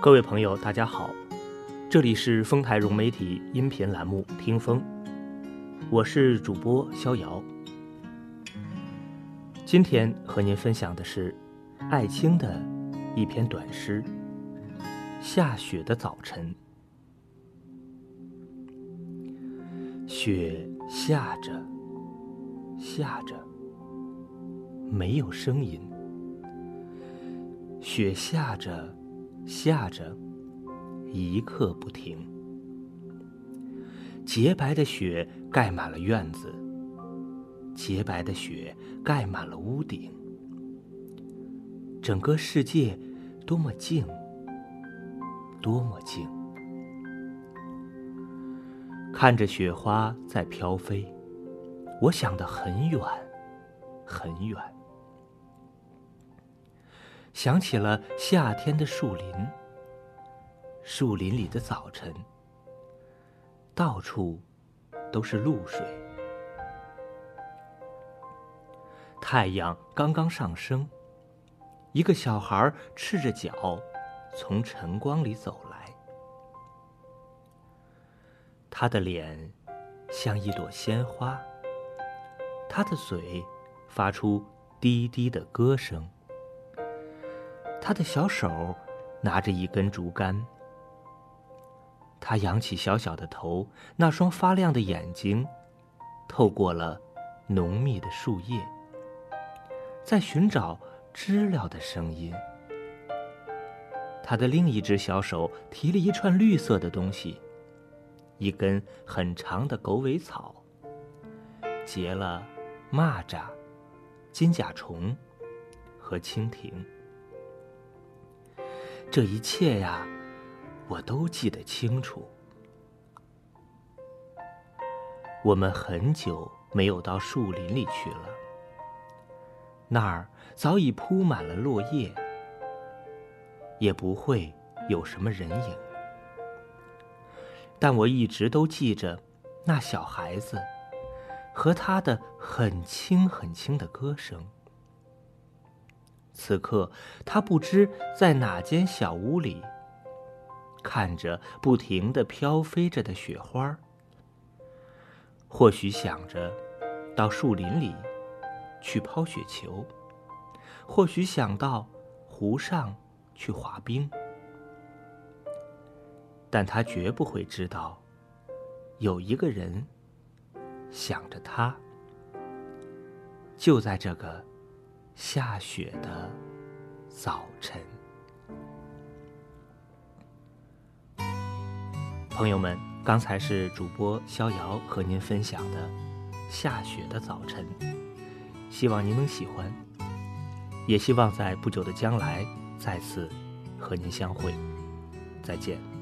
各位朋友，大家好，这里是丰台融媒体音频栏目《听风》，我是主播逍遥。今天和您分享的是艾青的一篇短诗《下雪的早晨》。雪下着，下着，没有声音。雪下着。下着，一刻不停。洁白的雪盖满了院子，洁白的雪盖满了屋顶。整个世界多么静，多么静。看着雪花在飘飞，我想得很远，很远。想起了夏天的树林，树林里的早晨，到处都是露水。太阳刚刚上升，一个小孩赤着脚从晨光里走来，他的脸像一朵鲜花，他的嘴发出低低的歌声。他的小手拿着一根竹竿，他扬起小小的头，那双发亮的眼睛透过了浓密的树叶，在寻找知了的声音。他的另一只小手提了一串绿色的东西，一根很长的狗尾草，结了蚂蚱、金甲虫和蜻蜓。这一切呀，我都记得清楚。我们很久没有到树林里去了，那儿早已铺满了落叶，也不会有什么人影。但我一直都记着那小孩子和他的很轻很轻的歌声。此刻，他不知在哪间小屋里，看着不停的飘飞着的雪花或许想着到树林里去抛雪球，或许想到湖上去滑冰，但他绝不会知道，有一个人想着他，就在这个。下雪的早晨，朋友们，刚才是主播逍遥和您分享的下雪的早晨，希望您能喜欢，也希望在不久的将来再次和您相会，再见。